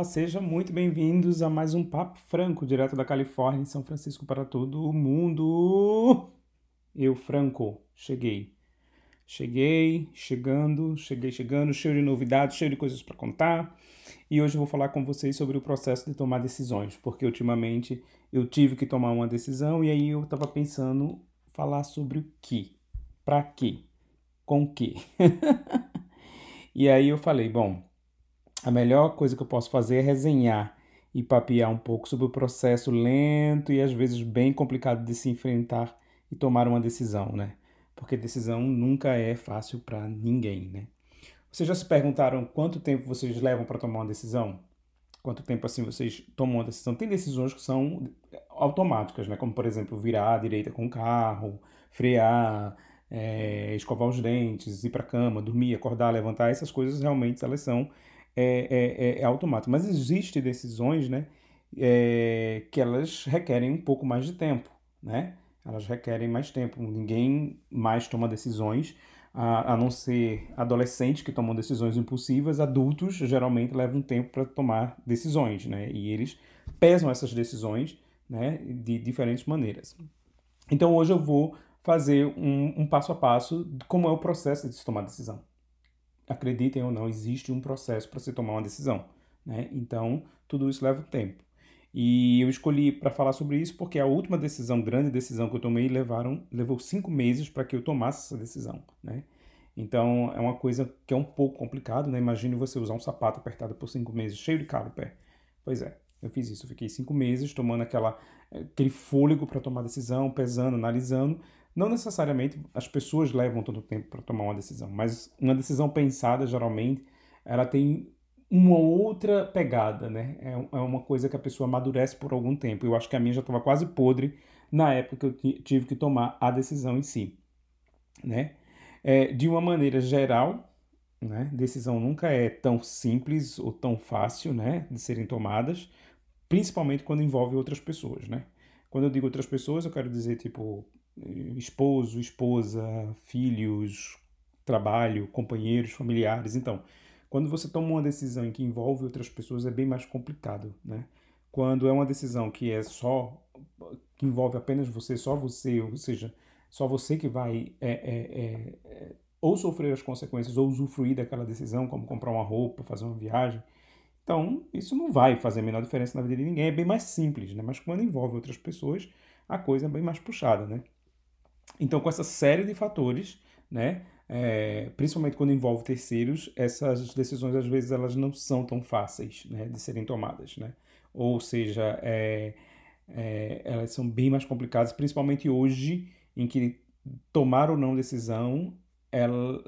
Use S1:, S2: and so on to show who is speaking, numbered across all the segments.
S1: Olá, sejam muito bem-vindos a mais um Papo Franco, direto da Califórnia, em São Francisco para todo o mundo. Eu, Franco, cheguei. Cheguei, chegando, cheguei chegando, cheio de novidades, cheio de coisas para contar. E hoje eu vou falar com vocês sobre o processo de tomar decisões, porque ultimamente eu tive que tomar uma decisão e aí eu estava pensando falar sobre o que, para quê, com o quê. e aí eu falei, bom, a melhor coisa que eu posso fazer é resenhar e papear um pouco sobre o processo lento e às vezes bem complicado de se enfrentar e tomar uma decisão, né? Porque decisão nunca é fácil para ninguém, né? Vocês já se perguntaram quanto tempo vocês levam para tomar uma decisão? Quanto tempo assim vocês tomam uma decisão? Tem decisões que são automáticas, né? Como por exemplo virar à direita com o carro, frear, é, escovar os dentes, ir para a cama, dormir, acordar, levantar. Essas coisas realmente elas são é, é, é automático. Mas existem decisões né, é, que elas requerem um pouco mais de tempo. Né? Elas requerem mais tempo. Ninguém mais toma decisões, a, a não ser adolescentes que tomam decisões impulsivas. Adultos geralmente levam tempo para tomar decisões. Né? E eles pesam essas decisões né, de diferentes maneiras. Então hoje eu vou fazer um, um passo a passo de como é o processo de se tomar decisão acreditem ou não, existe um processo para se tomar uma decisão. Né? Então, tudo isso leva tempo. E eu escolhi para falar sobre isso porque a última decisão, grande decisão que eu tomei, levaram, levou cinco meses para que eu tomasse essa decisão. Né? Então, é uma coisa que é um pouco complicado. Né? Imagine você usar um sapato apertado por cinco meses, cheio de calo pé. Pois é, eu fiz isso. Eu fiquei cinco meses tomando aquela, aquele fôlego para tomar decisão, pesando, analisando, não necessariamente as pessoas levam tanto tempo para tomar uma decisão, mas uma decisão pensada, geralmente, ela tem uma outra pegada, né? É, é uma coisa que a pessoa amadurece por algum tempo. Eu acho que a minha já estava quase podre na época que eu tive que tomar a decisão em si, né? É, de uma maneira geral, né? Decisão nunca é tão simples ou tão fácil, né? De serem tomadas, principalmente quando envolve outras pessoas, né? Quando eu digo outras pessoas, eu quero dizer tipo esposo, esposa, filhos, trabalho, companheiros, familiares. Então, quando você toma uma decisão que envolve outras pessoas, é bem mais complicado, né? Quando é uma decisão que é só que envolve apenas você, só você, ou seja, só você que vai é, é, é, ou sofrer as consequências ou usufruir daquela decisão, como comprar uma roupa, fazer uma viagem. Então, isso não vai fazer a menor diferença na vida de ninguém, é bem mais simples, né? Mas quando envolve outras pessoas, a coisa é bem mais puxada, né? Então, com essa série de fatores, né, é, principalmente quando envolve terceiros, essas decisões às vezes elas não são tão fáceis né, de serem tomadas, né? Ou seja, é, é, elas são bem mais complicadas, principalmente hoje, em que tomar ou não decisão ela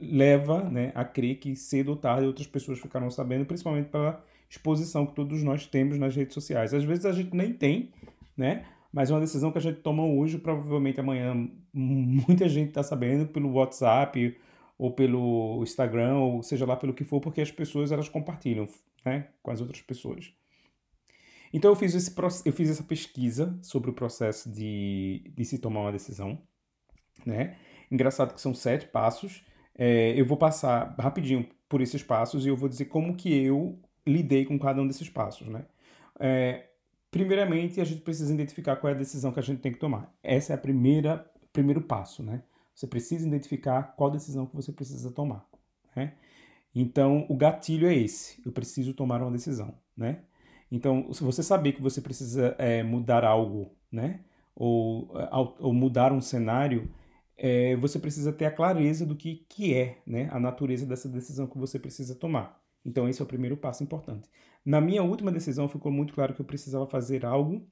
S1: leva né, a crer que cedo ou tarde outras pessoas ficarão sabendo, principalmente pela exposição que todos nós temos nas redes sociais. Às vezes a gente nem tem, né? mas é uma decisão que a gente toma hoje, provavelmente amanhã muita gente está sabendo pelo WhatsApp ou pelo Instagram, ou seja lá pelo que for, porque as pessoas elas compartilham né, com as outras pessoas. Então eu fiz, esse, eu fiz essa pesquisa sobre o processo de, de se tomar uma decisão. Né? Engraçado que são sete passos. É, eu vou passar rapidinho por esses passos e eu vou dizer como que eu lidei com cada um desses passos. Né? É, Primeiramente, a gente precisa identificar qual é a decisão que a gente tem que tomar. Essa é a primeira primeiro passo, né? Você precisa identificar qual decisão que você precisa tomar, né? Então, o gatilho é esse. Eu preciso tomar uma decisão, né? Então, se você saber que você precisa é, mudar algo, né? Ou, ou mudar um cenário, é, você precisa ter a clareza do que, que é né? a natureza dessa decisão que você precisa tomar. Então, esse é o primeiro passo importante. Na minha última decisão, ficou muito claro que eu precisava fazer algo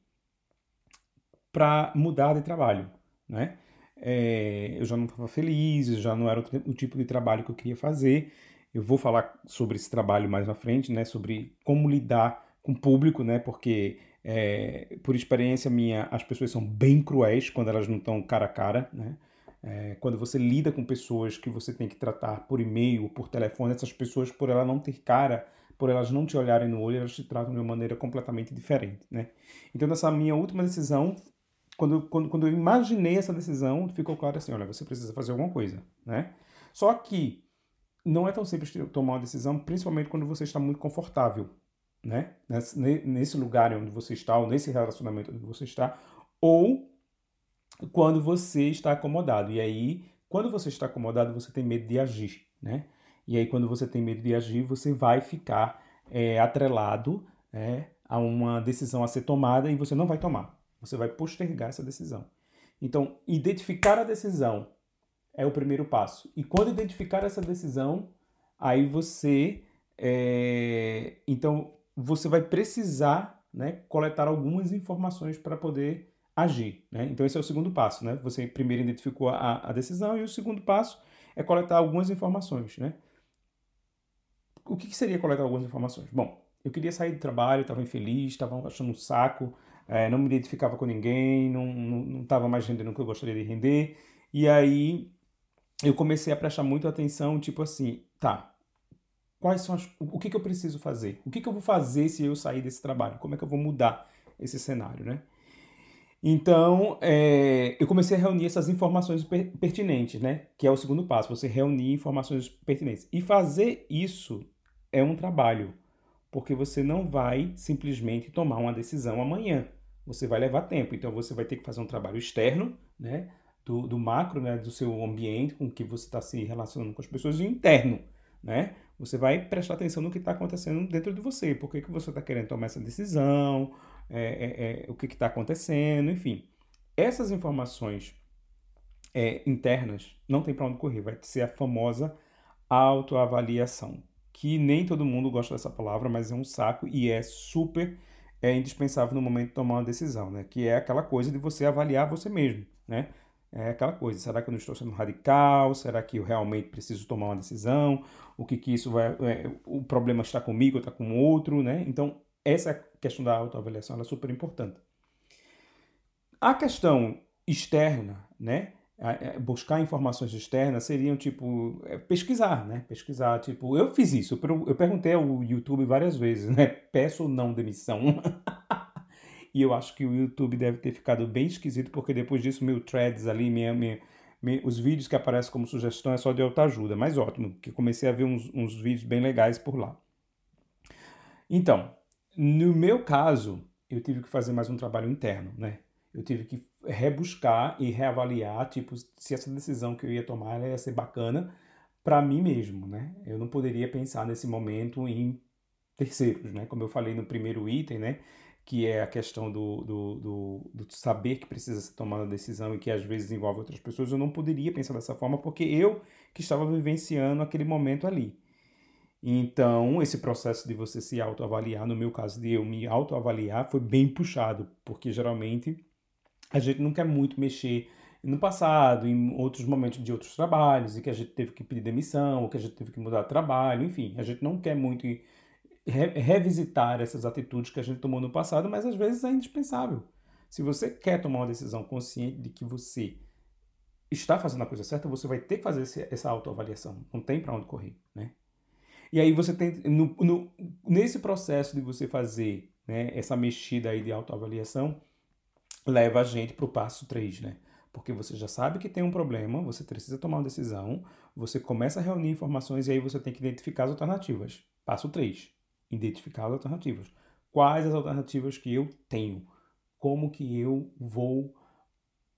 S1: para mudar de trabalho, né? É, eu já não estava feliz, já não era o, o tipo de trabalho que eu queria fazer. Eu vou falar sobre esse trabalho mais na frente, né? Sobre como lidar com o público, né? Porque é, por experiência minha, as pessoas são bem cruéis quando elas não estão cara a cara, né? É, quando você lida com pessoas que você tem que tratar por e-mail, por telefone, essas pessoas, por ela não ter cara, por elas não te olharem no olho, elas te tratam de uma maneira completamente diferente, né? Então, nessa minha última decisão, quando, quando, quando eu imaginei essa decisão, ficou claro assim, olha, você precisa fazer alguma coisa, né? Só que não é tão simples tomar uma decisão, principalmente quando você está muito confortável, né? Nesse, nesse lugar onde você está, ou nesse relacionamento onde você está, ou quando você está acomodado. E aí, quando você está acomodado, você tem medo de agir, né? E aí, quando você tem medo de agir, você vai ficar é, atrelado é, a uma decisão a ser tomada e você não vai tomar. Você vai postergar essa decisão. Então, identificar a decisão é o primeiro passo. E quando identificar essa decisão, aí você, é, então, você vai precisar, né, coletar algumas informações para poder agir, né? Então esse é o segundo passo, né? Você primeiro identificou a, a decisão e o segundo passo é coletar algumas informações, né? O que, que seria coletar algumas informações? Bom, eu queria sair do trabalho, estava infeliz, estava achando um saco, é, não me identificava com ninguém, não estava mais rendendo o que eu gostaria de render. E aí eu comecei a prestar muito atenção, tipo assim, tá, quais são as, o que, que eu preciso fazer? O que, que eu vou fazer se eu sair desse trabalho? Como é que eu vou mudar esse cenário, né? Então, é, eu comecei a reunir essas informações per pertinentes, né? Que é o segundo passo, você reunir informações pertinentes. E fazer isso é um trabalho, porque você não vai simplesmente tomar uma decisão amanhã. Você vai levar tempo, então você vai ter que fazer um trabalho externo, né? Do, do macro, né? Do seu ambiente com que você está se relacionando com as pessoas, e interno, né? Você vai prestar atenção no que está acontecendo dentro de você. Por que, que você está querendo tomar essa decisão? É, é, é, o que está acontecendo? Enfim, essas informações é, internas não tem para onde correr. Vai ser a famosa autoavaliação que nem todo mundo gosta dessa palavra, mas é um saco e é super é indispensável no momento de tomar uma decisão, né? Que é aquela coisa de você avaliar você mesmo, né? É aquela coisa, será que eu não estou sendo radical? Será que eu realmente preciso tomar uma decisão? O que que isso vai... É, o problema está comigo está com outro, né? Então, essa questão da autoavaliação é super importante. A questão externa, né? É, buscar informações externas seriam tipo é, pesquisar, né? Pesquisar, tipo, eu fiz isso, eu perguntei ao YouTube várias vezes, né? Peço ou não demissão. e eu acho que o YouTube deve ter ficado bem esquisito, porque depois disso, meu threads ali, minha, minha, minha os vídeos que aparecem como sugestão é só de autoajuda, mas ótimo, que comecei a ver uns, uns vídeos bem legais por lá. Então, no meu caso, eu tive que fazer mais um trabalho interno, né? Eu tive que rebuscar e reavaliar, tipo, se essa decisão que eu ia tomar ia ser bacana para mim mesmo, né? Eu não poderia pensar nesse momento em terceiros, né? Como eu falei no primeiro item, né? Que é a questão do, do, do, do saber que precisa ser tomada a decisão e que às vezes envolve outras pessoas. Eu não poderia pensar dessa forma porque eu que estava vivenciando aquele momento ali. Então, esse processo de você se autoavaliar, no meu caso de eu me autoavaliar, foi bem puxado, porque geralmente a gente não quer muito mexer no passado, em outros momentos de outros trabalhos, e que a gente teve que pedir demissão, ou que a gente teve que mudar de trabalho, enfim, a gente não quer muito re revisitar essas atitudes que a gente tomou no passado, mas às vezes é indispensável. Se você quer tomar uma decisão consciente de que você está fazendo a coisa certa, você vai ter que fazer essa autoavaliação. Não tem para onde correr, né? E aí você tem no, no, nesse processo de você fazer né, essa mexida aí de autoavaliação, leva a gente para o passo 3, né? Porque você já sabe que tem um problema, você precisa tomar uma decisão, você começa a reunir informações e aí você tem que identificar as alternativas. Passo 3, identificar as alternativas. Quais as alternativas que eu tenho? Como que eu vou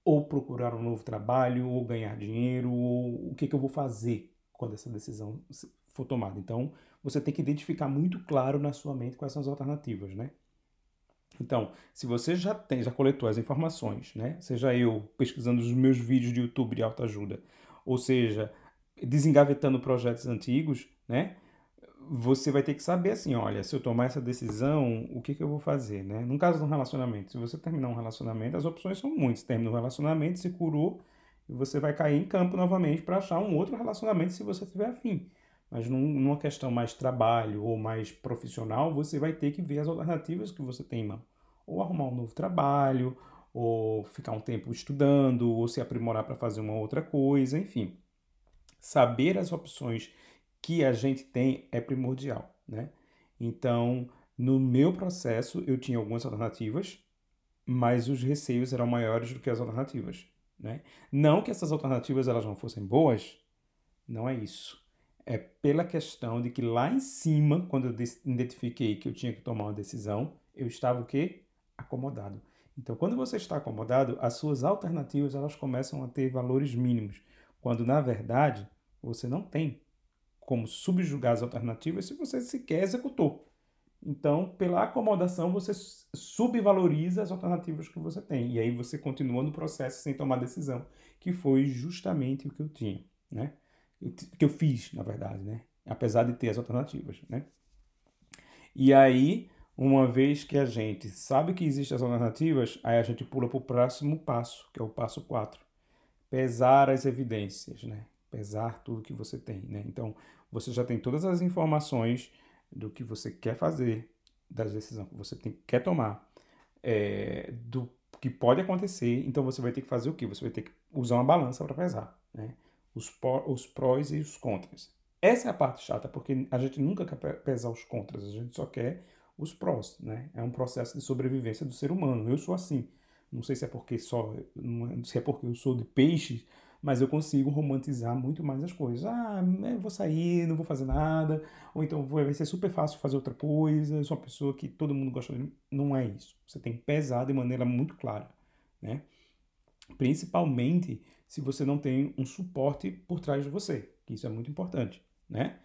S1: ou procurar um novo trabalho, ou ganhar dinheiro, ou o que, que eu vou fazer quando essa decisão for tomada. Então, você tem que identificar muito claro na sua mente quais são as alternativas, né? Então, se você já tem, já coletou as informações, né? Seja eu pesquisando os meus vídeos de YouTube de autoajuda, ou seja, desengavetando projetos antigos, né? Você vai ter que saber assim, olha, se eu tomar essa decisão, o que, que eu vou fazer, né? No caso de um relacionamento, se você terminar um relacionamento, as opções são muitas. Termina um relacionamento, se curou, você vai cair em campo novamente para achar um outro relacionamento se você tiver afim. Mas num, numa questão mais trabalho ou mais profissional, você vai ter que ver as alternativas que você tem em mão. Ou arrumar um novo trabalho, ou ficar um tempo estudando, ou se aprimorar para fazer uma outra coisa, enfim. Saber as opções que a gente tem é primordial, né? Então, no meu processo, eu tinha algumas alternativas, mas os receios eram maiores do que as alternativas, né? Não que essas alternativas elas não fossem boas, não é isso É pela questão de que lá em cima, quando eu identifiquei que eu tinha que tomar uma decisão, eu estava o quê? Acomodado. Então, quando você está acomodado, as suas alternativas elas começam a ter valores mínimos, quando na verdade você não tem como subjugar as alternativas se você sequer executou. Então, pela acomodação, você subvaloriza as alternativas que você tem. E aí você continua no processo sem tomar decisão, que foi justamente o que eu tinha, né? Que eu fiz, na verdade, né? Apesar de ter as alternativas, né? E aí, uma vez que a gente sabe que existem as alternativas, aí a gente pula para o próximo passo, que é o passo 4. Pesar as evidências, né? Pesar tudo que você tem, né? Então, você já tem todas as informações do que você quer fazer, da decisão que você tem, quer tomar, é, do que pode acontecer, então você vai ter que fazer o quê? Você vai ter que usar uma balança para pesar, né? Os, os prós e os contras. Essa é a parte chata, porque a gente nunca quer pesar os contras, a gente só quer os prós, né? É um processo de sobrevivência do ser humano. Eu sou assim. Não sei se é porque só, não sei se é porque eu sou de peixes, mas eu consigo romantizar muito mais as coisas. Ah, eu vou sair, não vou fazer nada, ou então vai ser super fácil fazer outra coisa, eu sou uma pessoa que todo mundo gosta de. Não é isso. Você tem que pesar de maneira muito clara, né? Principalmente se você não tem um suporte por trás de você, que isso é muito importante, né?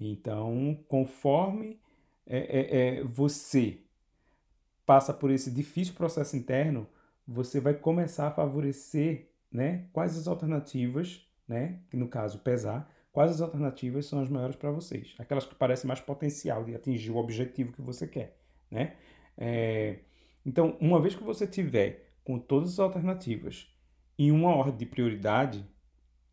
S1: Então, conforme é, é, é, você passa por esse difícil processo interno, você vai começar a favorecer né, quais as alternativas, né, que no caso pesar, quais as alternativas são as maiores para vocês, aquelas que parecem mais potencial de atingir o objetivo que você quer, né? É, então, uma vez que você tiver com todas as alternativas em uma ordem de prioridade,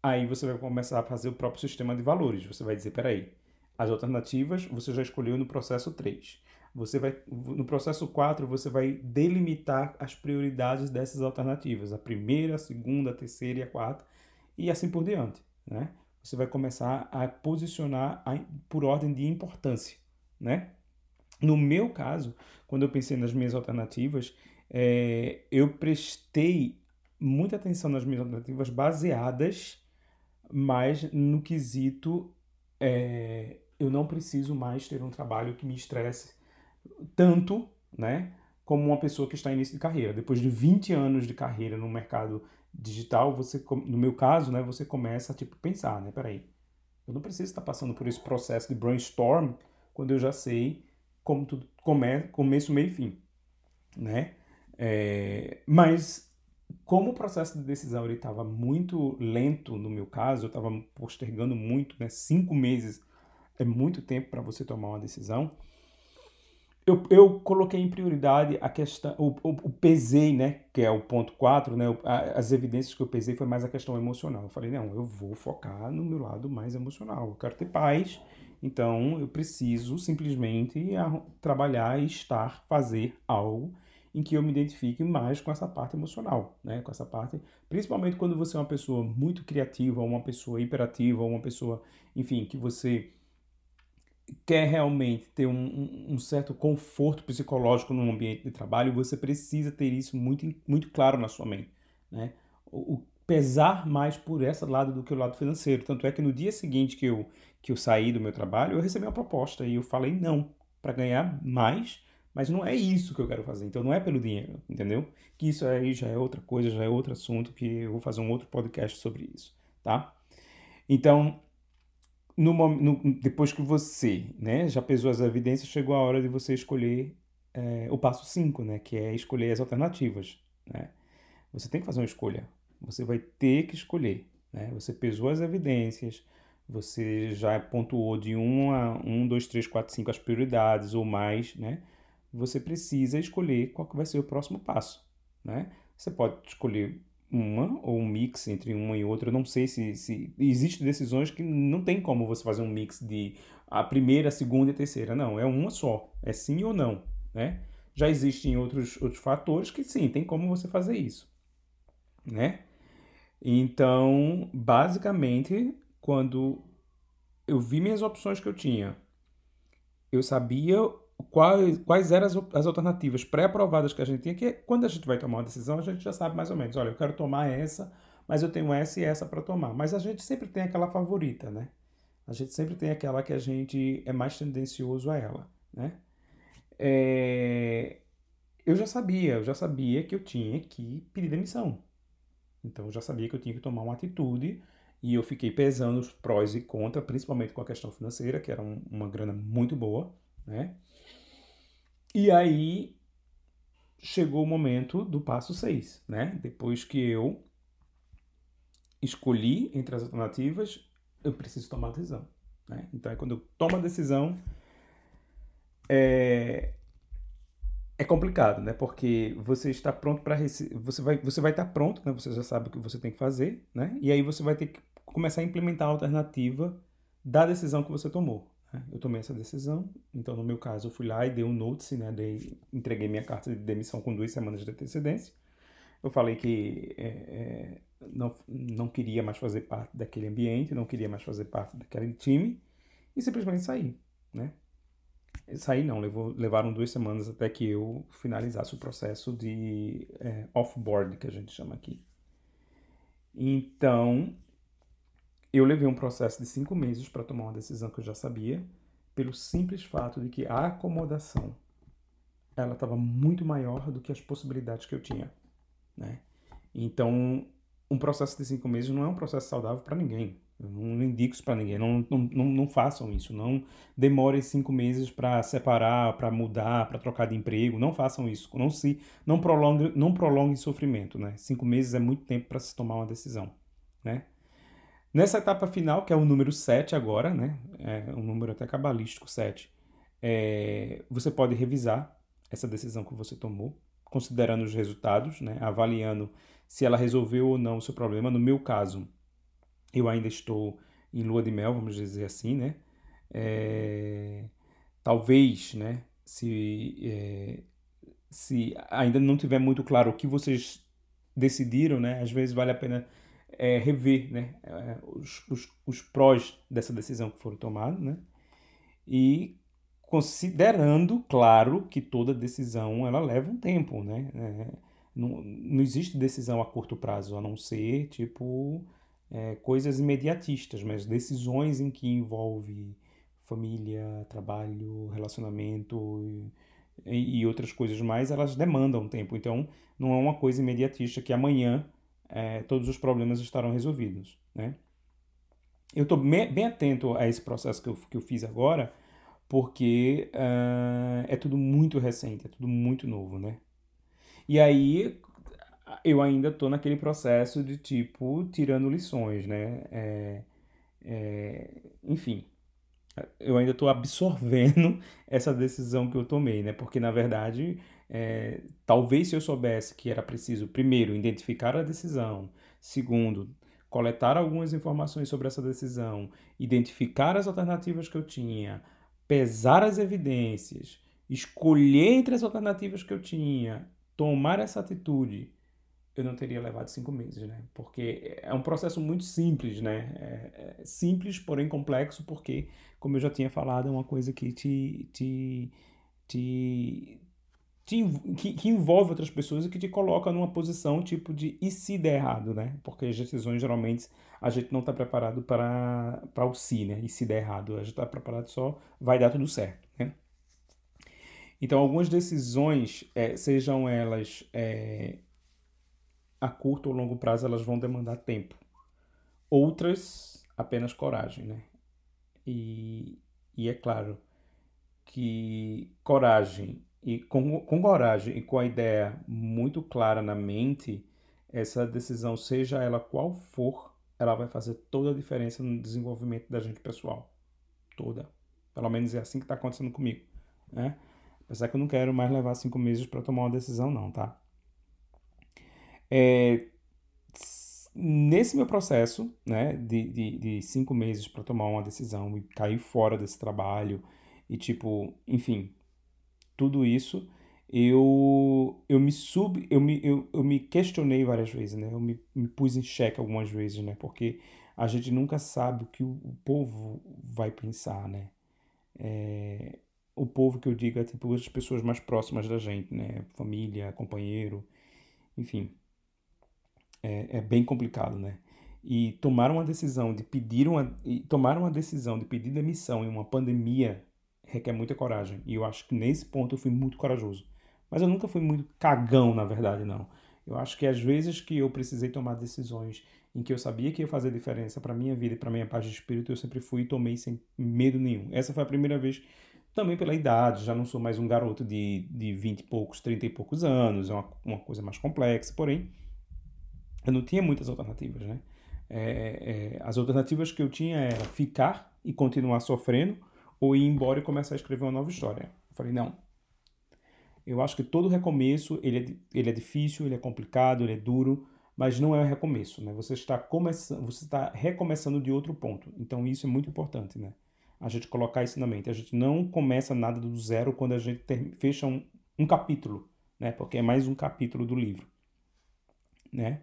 S1: aí você vai começar a fazer o próprio sistema de valores. Você vai dizer, peraí, as alternativas você já escolheu no processo 3. Você vai, no processo 4, você vai delimitar as prioridades dessas alternativas, a primeira, a segunda, a terceira e a quarta, e assim por diante. Né? Você vai começar a posicionar por ordem de importância. Né? No meu caso, quando eu pensei nas minhas alternativas, é, eu prestei muita atenção nas minhas alternativas baseadas mais no quesito é, eu não preciso mais ter um trabalho que me estresse tanto, né, como uma pessoa que está em início de carreira. Depois de 20 anos de carreira no mercado digital, você, no meu caso, né, você começa a tipo pensar, né, peraí, eu não preciso estar passando por esse processo de brainstorm quando eu já sei como tudo come, começo, meio e fim, né? É, mas como o processo de decisão ele estava muito lento no meu caso, eu estava postergando muito, né? Cinco meses é muito tempo para você tomar uma decisão eu, eu coloquei em prioridade a questão, o, o, o pesei, né, que é o ponto 4, né, as evidências que eu pesei foi mais a questão emocional. Eu falei, não, eu vou focar no meu lado mais emocional. Eu quero ter paz, então eu preciso simplesmente trabalhar e estar, fazer algo em que eu me identifique mais com essa parte emocional, né? Com essa parte, principalmente quando você é uma pessoa muito criativa, uma pessoa hiperativa, uma pessoa, enfim, que você quer realmente ter um, um, certo conforto psicológico no ambiente de trabalho, você precisa ter isso muito, muito claro na sua mente. Né? O, o pesar mais por esse lado do que o lado financeiro. Tanto é que no dia seguinte que eu, que eu saí do meu trabalho, eu recebi uma proposta e eu falei não, para ganhar mais, mas não é isso que eu quero fazer. Então não é pelo dinheiro, entendeu? Que isso aí já é outra coisa, já é outro assunto que eu vou fazer um outro podcast sobre isso, tá? Então, no, no, depois que você né, já pesou as evidências, chegou a hora de você escolher é, o passo 5, né, que é escolher as alternativas. Né? Você tem que fazer uma escolha. Você vai ter que escolher. Né? Você pesou as evidências, você já pontuou de 1 a 1, 2, 3, 4, 5 as prioridades ou mais. Né? Você precisa escolher qual que vai ser o próximo passo. Né? Você pode escolher uma ou um mix entre uma e outra. Eu não sei se, se existem decisões que não tem como você fazer um mix de a primeira, a segunda e a terceira. Não, é uma só. É sim ou não, né? Já existem outros, outros fatores que sim, tem como você fazer isso, né? Então, basicamente, quando eu vi minhas opções que eu tinha, eu sabia quais, quais eram as, as alternativas pré-aprovadas que a gente tinha, que quando a gente vai tomar uma decisão, a gente já sabe mais ou menos, olha, eu quero tomar essa, mas eu tenho essa e essa para tomar. Mas a gente sempre tem aquela favorita, né? A gente sempre tem aquela que a gente é mais tendencioso a ela, né? É... Eu já sabia, eu já sabia que eu tinha que pedir demissão. Então eu já sabia que eu tinha que tomar uma atitude e eu fiquei pesando os prós e contras, principalmente com a questão financeira, que era um, uma grana muito boa, né? E aí chegou o momento do passo 6, né? Depois que eu escolhi entre as alternativas, eu preciso tomar a decisão. Né? Então é quando eu tomo a decisão, é, é complicado, né? Porque você está pronto para você vai você vai estar pronto, né? Você já sabe o que você tem que fazer, né? E aí você vai ter que começar a implementar a alternativa da decisão que você tomou. Né? Eu tomei essa decisão, então no meu caso eu fui lá e dei um notice, né? Dei, entreguei minha carta de demissão com duas semanas de antecedência. Eu falei que é, é, não, não queria mais fazer parte daquele ambiente, não queria mais fazer parte daquele time e simplesmente saí, né? Saí não, levou, levaram duas semanas até que eu finalizasse o processo de é, off-board, que a gente chama aqui. Então, eu levei um processo de cinco meses para tomar uma decisão que eu já sabia, pelo simples fato de que a acomodação ela estava muito maior do que as possibilidades que eu tinha, né? Então, um processo de cinco meses não é um processo saudável para ninguém. Eu não indico isso para ninguém. Não, não, não, não, façam isso. Não demorem cinco meses para separar, para mudar, para trocar de emprego. Não façam isso. Não se, não prolongue, não prolongue sofrimento, né? Cinco meses é muito tempo para se tomar uma decisão, né? Nessa etapa final, que é o número 7 agora, né? É um número até cabalístico 7. É, você pode revisar essa decisão que você tomou, considerando os resultados, né? Avaliando se ela resolveu ou não o seu problema. No meu caso, eu ainda estou em lua de mel, vamos dizer assim, né? É, talvez, né? Se, é, se ainda não tiver muito claro o que vocês decidiram, né? Às vezes vale a pena é, rever, né? É, os, os, os prós dessa decisão que foram tomados, né? E considerando, claro, que toda decisão ela leva um tempo, né? É, não, não existe decisão a curto prazo, a não ser, tipo, é, coisas imediatistas, mas decisões em que envolve família, trabalho, relacionamento e, e, outras coisas mais, elas demandam tempo. Então, não é uma coisa imediatista que amanhã é, todos os problemas estarão resolvidos, né? Eu estou bem atento a esse processo que eu, que eu fiz agora, porque uh, é tudo muito recente, é tudo muito novo, né? E aí eu ainda tô naquele processo de tipo tirando lições, né? É, é, enfim, eu ainda estou absorvendo essa decisão que eu tomei, né? Porque na verdade, é, talvez se eu soubesse que era preciso, primeiro, identificar a decisão, segundo, coletar algumas informações sobre essa decisão, identificar as alternativas que eu tinha, pesar as evidências, escolher entre as alternativas que eu tinha tomar essa atitude, eu não teria levado cinco meses, né? Porque é um processo muito simples, né? É, é simples, porém complexo, porque, como eu já tinha falado, é uma coisa que te, te, te, te que, que, envolve outras pessoas e que te coloca numa posição tipo de e se der errado, né? Porque as decisões geralmente a gente não está preparado para o si, né? E se der errado, a gente está preparado só vai dar tudo certo, né? Então, algumas decisões, é, sejam elas é, a curto ou longo prazo, elas vão demandar tempo. Outras, apenas coragem, né? E, e é claro que coragem, e com, com coragem e com a ideia muito clara na mente, essa decisão, seja ela qual for, ela vai fazer toda a diferença no desenvolvimento da gente pessoal. Toda. Pelo menos é assim que está acontecendo comigo, né? Apesar que eu não quero mais levar cinco meses para tomar uma decisão, não, tá? É, nesse meu processo, né, de, de, de cinco meses para tomar uma decisão e cair fora desse trabalho e, tipo, enfim, tudo isso, eu, eu me sub, eu me, eu, eu me questionei várias vezes, né? Eu me, me pus em xeque algumas vezes, né? Porque a gente nunca sabe o que o, povo vai pensar, né? É, o povo que eu digo é tipo as pessoas mais próximas da gente, né? Família, companheiro, enfim. É, é bem complicado, né? e tomar uma decisão de pedir uma e tomar uma decisão de pedir demissão em uma pandemia requer muita coragem. E eu acho que nesse ponto eu fui muito corajoso. Mas eu nunca fui muito cagão, na verdade, não. Eu acho que às vezes que eu precisei tomar decisões em que eu sabia que ia fazer diferença para minha vida e para minha paz de espírito, eu sempre fui e tomei sem medo nenhum. Essa foi a primeira vez, também pela idade, já não sou mais um garoto de, de 20 e poucos, 30 e poucos anos, é uma, uma coisa mais complexa, porém, eu não tinha muitas alternativas, né? É, é, as alternativas que eu tinha era ficar e continuar sofrendo ou ir embora e começar a escrever uma nova história. Eu falei, não. Eu acho que todo recomeço, ele é, ele é difícil, ele é complicado, ele é duro, mas não é um recomeço, né? Você está começando, você está recomeçando de outro ponto. Então isso é muito importante, né? A gente colocar isso na mente. A gente não começa nada do zero quando a gente fecha um, um capítulo, né? Porque é mais um capítulo do livro, né?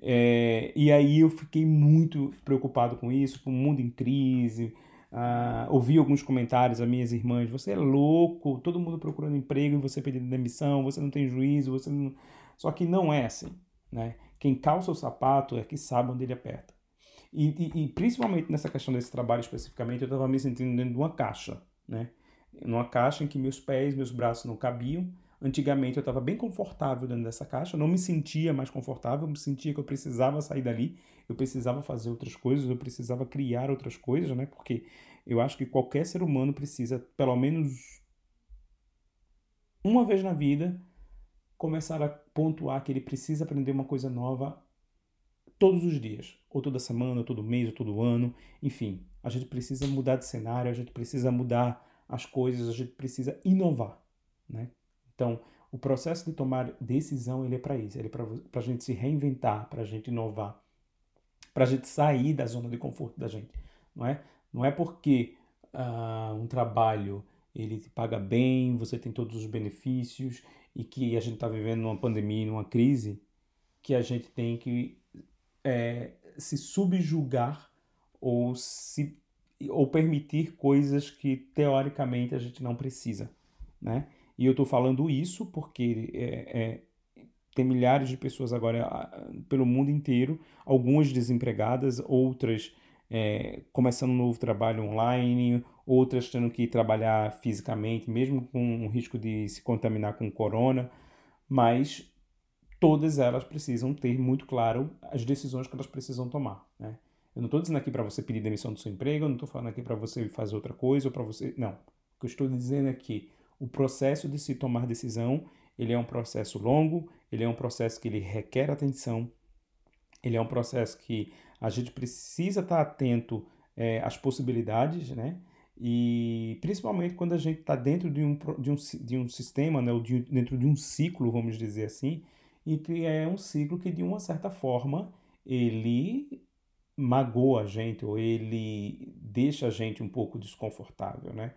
S1: É, e aí eu fiquei muito preocupado com isso, com o mundo em crise. Uh, ouvi alguns comentários as minhas irmãs: você é louco, todo mundo procurando emprego e você pedindo demissão, você não tem juízo, você não... Só que não é assim, né? Quem calça o sapato é que sabe onde ele aperta. E, e, e principalmente nessa questão desse trabalho especificamente, eu estava me sentindo dentro de uma caixa, né? Numa caixa em que meus pés, meus braços não cabiam Antigamente eu estava bem confortável dentro dessa caixa, não me sentia mais confortável, me sentia que eu precisava sair dali, eu precisava fazer outras coisas, eu precisava criar outras coisas, né? Porque eu acho que qualquer ser humano precisa, pelo menos uma vez na vida, começar a pontuar que ele precisa aprender uma coisa nova todos os dias, ou toda semana, ou todo mês, ou todo ano, enfim. A gente precisa mudar de cenário, a gente precisa mudar as coisas, a gente precisa inovar, né? Então, o processo de tomar decisão ele é para isso, ele é para a gente se reinventar, para a gente inovar, para a gente sair da zona de conforto da gente, não é? Não é porque uh, um trabalho ele te paga bem, você tem todos os benefícios e que a gente está vivendo numa pandemia, numa crise, que a gente tem que é, se subjugar ou se ou permitir coisas que teoricamente a gente não precisa, né? E eu estou falando isso porque é, é, tem milhares de pessoas agora pelo mundo inteiro, algumas desempregadas, outras é, começando um novo trabalho online, outras tendo que trabalhar fisicamente, mesmo com o risco de se contaminar com corona, mas todas elas precisam ter muito claro as decisões que elas precisam tomar. Né? Eu não estou dizendo aqui para você pedir demissão do seu emprego, eu não estou falando aqui para você fazer outra coisa ou para você. Não. O que eu estou dizendo é que o processo de se tomar decisão, ele é um processo longo, ele é um processo que ele requer atenção, ele é um processo que a gente precisa estar atento é, às possibilidades, né? E principalmente quando a gente está dentro de um, de, um, de um sistema, né? De, dentro de um ciclo, vamos dizer assim, e que é um ciclo que de uma certa forma ele magoa a gente ou ele deixa a gente um pouco desconfortável, né?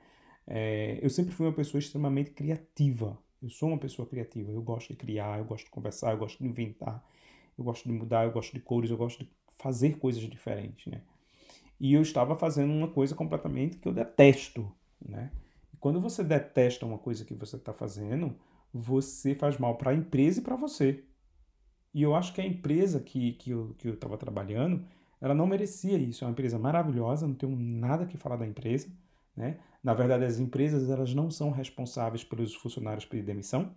S1: É, eu sempre fui uma pessoa extremamente criativa. Eu sou uma pessoa criativa. Eu gosto de criar, eu gosto de conversar, eu gosto de inventar, eu gosto de mudar, eu gosto de cores, eu gosto de fazer coisas diferentes, né? E eu estava fazendo uma coisa completamente que eu detesto, né? E quando você detesta uma coisa que você está fazendo, você faz mal para a empresa e para você. E eu acho que a empresa que, que eu estava que eu trabalhando, ela não merecia isso. É uma empresa maravilhosa, não tenho nada que falar da empresa, né? Na verdade, as empresas elas não são responsáveis pelos funcionários pedir demissão.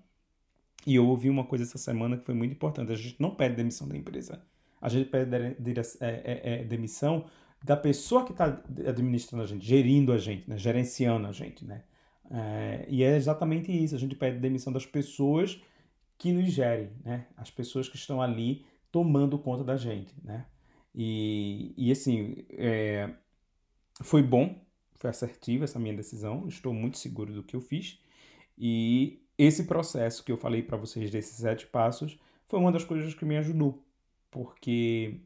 S1: E eu ouvi uma coisa essa semana que foi muito importante. A gente não pede demissão da empresa. A gente pede é, é, demissão da pessoa que está administrando a gente, gerindo a gente, né? gerenciando a gente. Né? É, e é exatamente isso. A gente pede demissão das pessoas que nos gerem, né? as pessoas que estão ali tomando conta da gente. Né? E, e assim, é, foi bom foi assertiva essa minha decisão, estou muito seguro do que eu fiz. E esse processo que eu falei para vocês desses sete passos foi uma das coisas que me ajudou, porque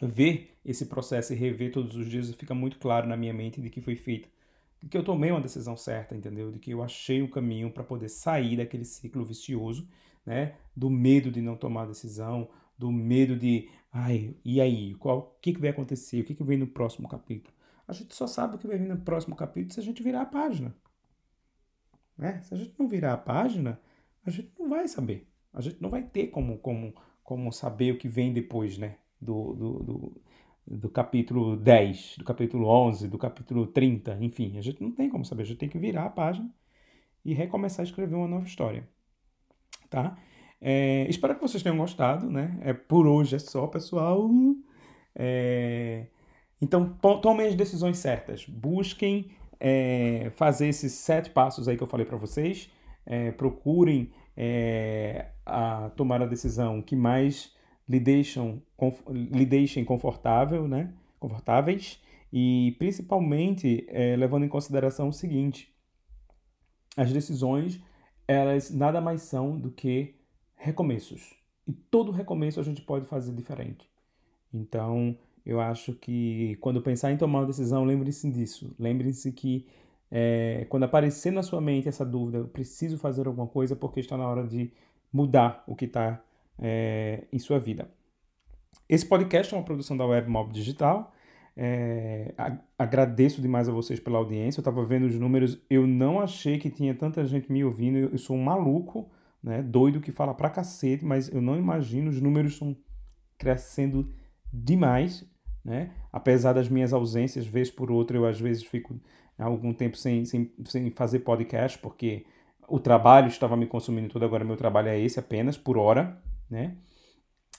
S1: ver esse processo e rever todos os dias fica muito claro na minha mente de que foi feita, de que eu tomei uma decisão certa, entendeu? De que eu achei o um caminho para poder sair daquele ciclo vicioso, né? Do medo de não tomar decisão, do medo de, ai, e aí, qual, o que, que vai acontecer, o que, que vem no próximo capítulo. A gente só sabe o que vai vir no próximo capítulo se a gente virar a página. Né? Se a gente não virar a página, a gente não vai saber. A gente não vai ter como, como, como saber o que vem depois, né? do, do, do, do capítulo 10, do capítulo 11, do capítulo 30, enfim, a gente não tem como saber, a gente tem que virar a página e recomeçar a escrever uma nova história, tá? É, espero que vocês tenham gostado, né? É, por hoje é só, pessoal. É, então, tomem as decisões certas. Busquem é, fazer esses sete passos aí que eu falei para vocês. É, procurem é, a tomar a decisão que mais lhe, deixam, lhe deixem confortável, né? confortáveis e principalmente é, levando em consideração o seguinte: as decisões elas nada mais são do que recomeços e todo recomeço a gente pode fazer diferente. Então eu acho que quando pensar em tomar uma decisão, lembre-se disso. Lembre-se que é, quando aparecer na sua mente essa dúvida, eu preciso fazer alguma coisa porque está na hora de mudar o que está é, em sua vida. Esse podcast é uma produção da Web Mob Digital. É, agradeço demais a vocês pela audiência. Eu estava vendo os números, eu não achei que tinha tanta gente me ouvindo. Eu, eu sou um maluco, né? doido que fala pra cacete, mas eu não imagino. Os números estão crescendo demais, né? Apesar das minhas ausências, vez por outra, eu às vezes fico algum tempo sem, sem, sem fazer podcast, porque o trabalho estava me consumindo tudo, agora meu trabalho é esse apenas, por hora, né?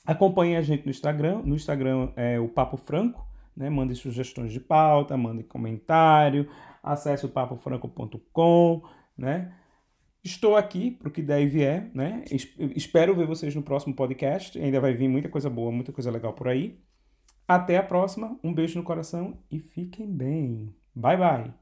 S1: Acompanhe a gente no Instagram, no Instagram é o Papo Franco, né? Mande sugestões de pauta, mande comentário, acesse o papofranco.com, né? Estou aqui para o que der e vier, né? Espero ver vocês no próximo podcast. Ainda vai vir muita coisa boa, muita coisa legal por aí. Até a próxima. Um beijo no coração e fiquem bem. Bye bye.